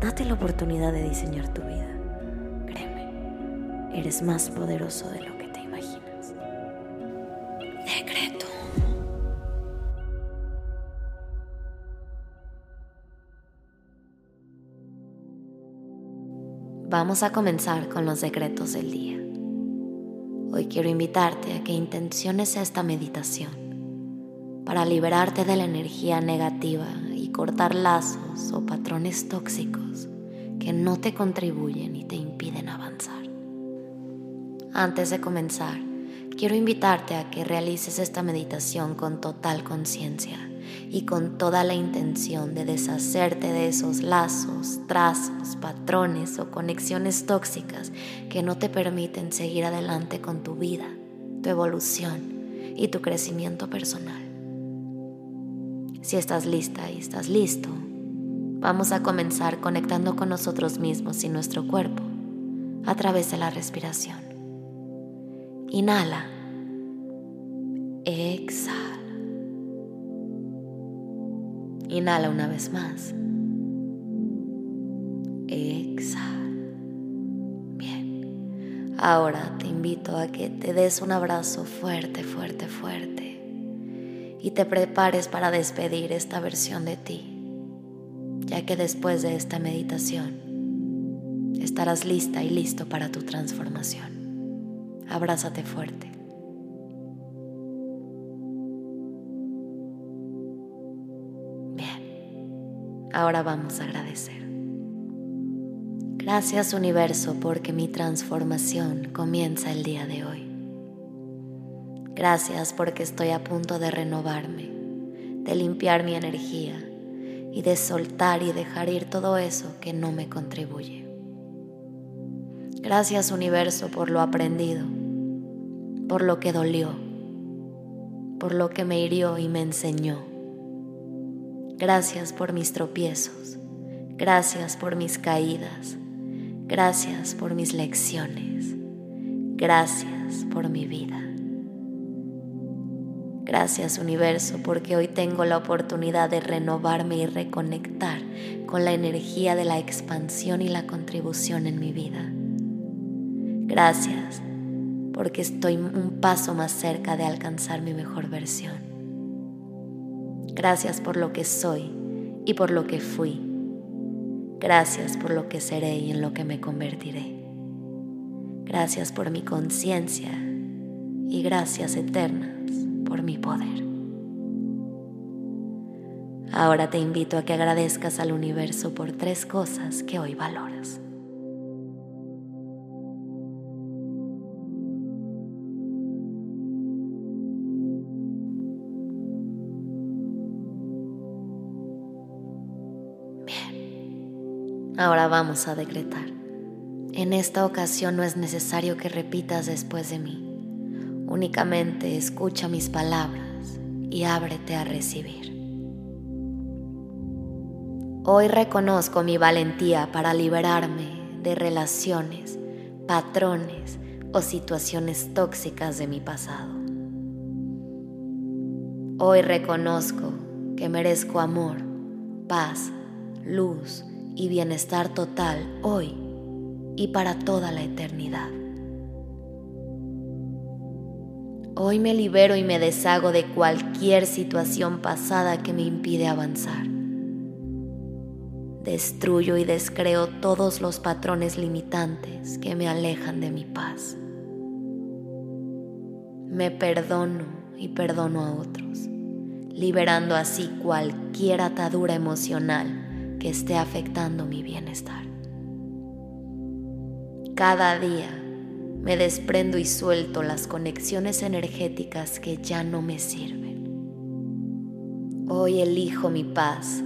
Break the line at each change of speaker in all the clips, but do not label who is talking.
Date la oportunidad de diseñar tu vida. Créeme, eres más poderoso de lo que te imaginas. Decreto. Vamos a comenzar con los decretos del día. Hoy quiero invitarte a que intenciones esta meditación para liberarte de la energía negativa cortar lazos o patrones tóxicos que no te contribuyen y te impiden avanzar. Antes de comenzar, quiero invitarte a que realices esta meditación con total conciencia y con toda la intención de deshacerte de esos lazos, trazos, patrones o conexiones tóxicas que no te permiten seguir adelante con tu vida, tu evolución y tu crecimiento personal. Si estás lista y estás listo, vamos a comenzar conectando con nosotros mismos y nuestro cuerpo a través de la respiración. Inhala. Exhala. Inhala una vez más. Exhala. Bien. Ahora te invito a que te des un abrazo fuerte, fuerte, fuerte y te prepares para despedir esta versión de ti, ya que después de esta meditación estarás lista y listo para tu transformación. Abrázate fuerte. Bien, ahora vamos a agradecer. Gracias universo porque mi transformación comienza el día de hoy. Gracias porque estoy a punto de renovarme, de limpiar mi energía y de soltar y dejar ir todo eso que no me contribuye. Gracias universo por lo aprendido, por lo que dolió, por lo que me hirió y me enseñó. Gracias por mis tropiezos, gracias por mis caídas, gracias por mis lecciones, gracias por mi vida. Gracias universo porque hoy tengo la oportunidad de renovarme y reconectar con la energía de la expansión y la contribución en mi vida. Gracias porque estoy un paso más cerca de alcanzar mi mejor versión. Gracias por lo que soy y por lo que fui. Gracias por lo que seré y en lo que me convertiré. Gracias por mi conciencia y gracias eternas por mi poder. Ahora te invito a que agradezcas al universo por tres cosas que hoy valoras. Bien, ahora vamos a decretar. En esta ocasión no es necesario que repitas después de mí Únicamente escucha mis palabras y ábrete a recibir. Hoy reconozco mi valentía para liberarme de relaciones, patrones o situaciones tóxicas de mi pasado. Hoy reconozco que merezco amor, paz, luz y bienestar total hoy y para toda la eternidad. Hoy me libero y me deshago de cualquier situación pasada que me impide avanzar. Destruyo y descreo todos los patrones limitantes que me alejan de mi paz. Me perdono y perdono a otros, liberando así cualquier atadura emocional que esté afectando mi bienestar. Cada día me desprendo y suelto las conexiones energéticas que ya no me sirven. Hoy elijo mi paz,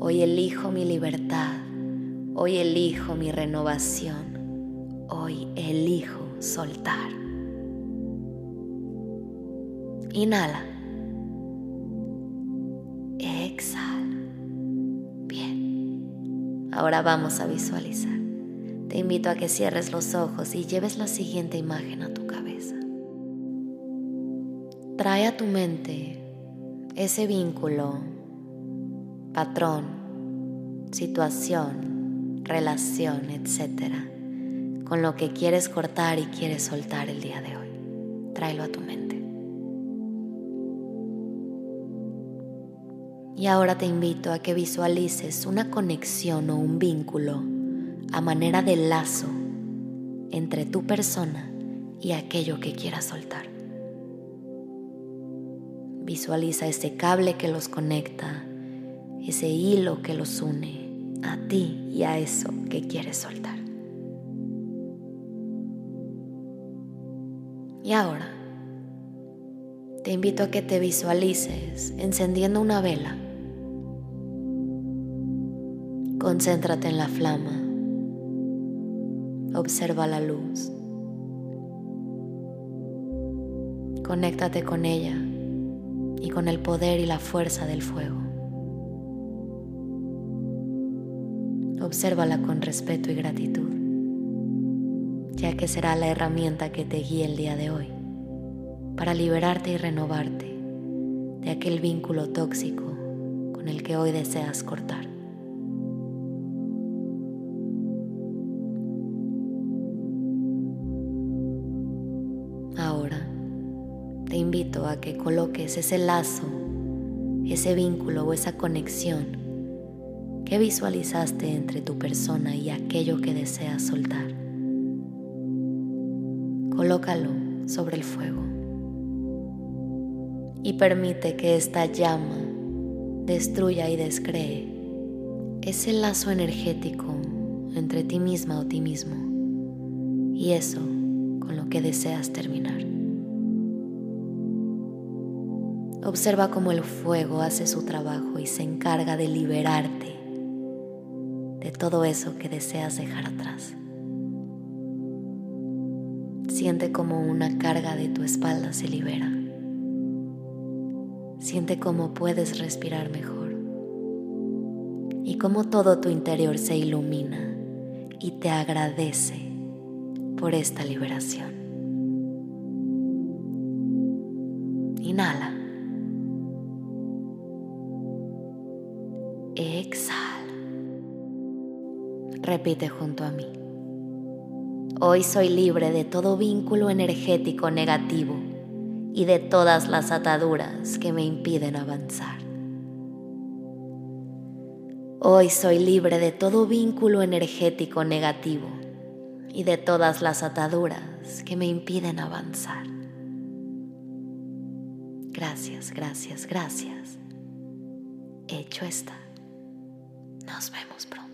hoy elijo mi libertad, Hoy elijo mi renovación. Hoy elijo soltar. Inhala. Exhala. Bien. Ahora vamos a visualizar. Te invito a que cierres los ojos y lleves la siguiente imagen a tu cabeza. Trae a tu mente ese vínculo, patrón, situación, relación, etcétera, con lo que quieres cortar y quieres soltar el día de hoy. Tráelo a tu mente. Y ahora te invito a que visualices una conexión o un vínculo a manera de lazo entre tu persona y aquello que quieras soltar. Visualiza ese cable que los conecta, ese hilo que los une a ti y a eso que quieres soltar. Y ahora te invito a que te visualices encendiendo una vela Concéntrate en la flama. Observa la luz. Conéctate con ella y con el poder y la fuerza del fuego. Obsérvala con respeto y gratitud, ya que será la herramienta que te guíe el día de hoy para liberarte y renovarte de aquel vínculo tóxico con el que hoy deseas cortar. Invito a que coloques ese lazo, ese vínculo o esa conexión que visualizaste entre tu persona y aquello que deseas soltar. Colócalo sobre el fuego y permite que esta llama destruya y descree ese lazo energético entre ti misma o ti mismo y eso con lo que deseas terminar. Observa cómo el fuego hace su trabajo y se encarga de liberarte de todo eso que deseas dejar atrás. Siente como una carga de tu espalda se libera. Siente cómo puedes respirar mejor y cómo todo tu interior se ilumina y te agradece por esta liberación. Inhala. Repite junto a mí. Hoy soy libre de todo vínculo energético negativo y de todas las ataduras que me impiden avanzar. Hoy soy libre de todo vínculo energético negativo y de todas las ataduras que me impiden avanzar. Gracias, gracias, gracias. Hecho está. Nos vemos pronto.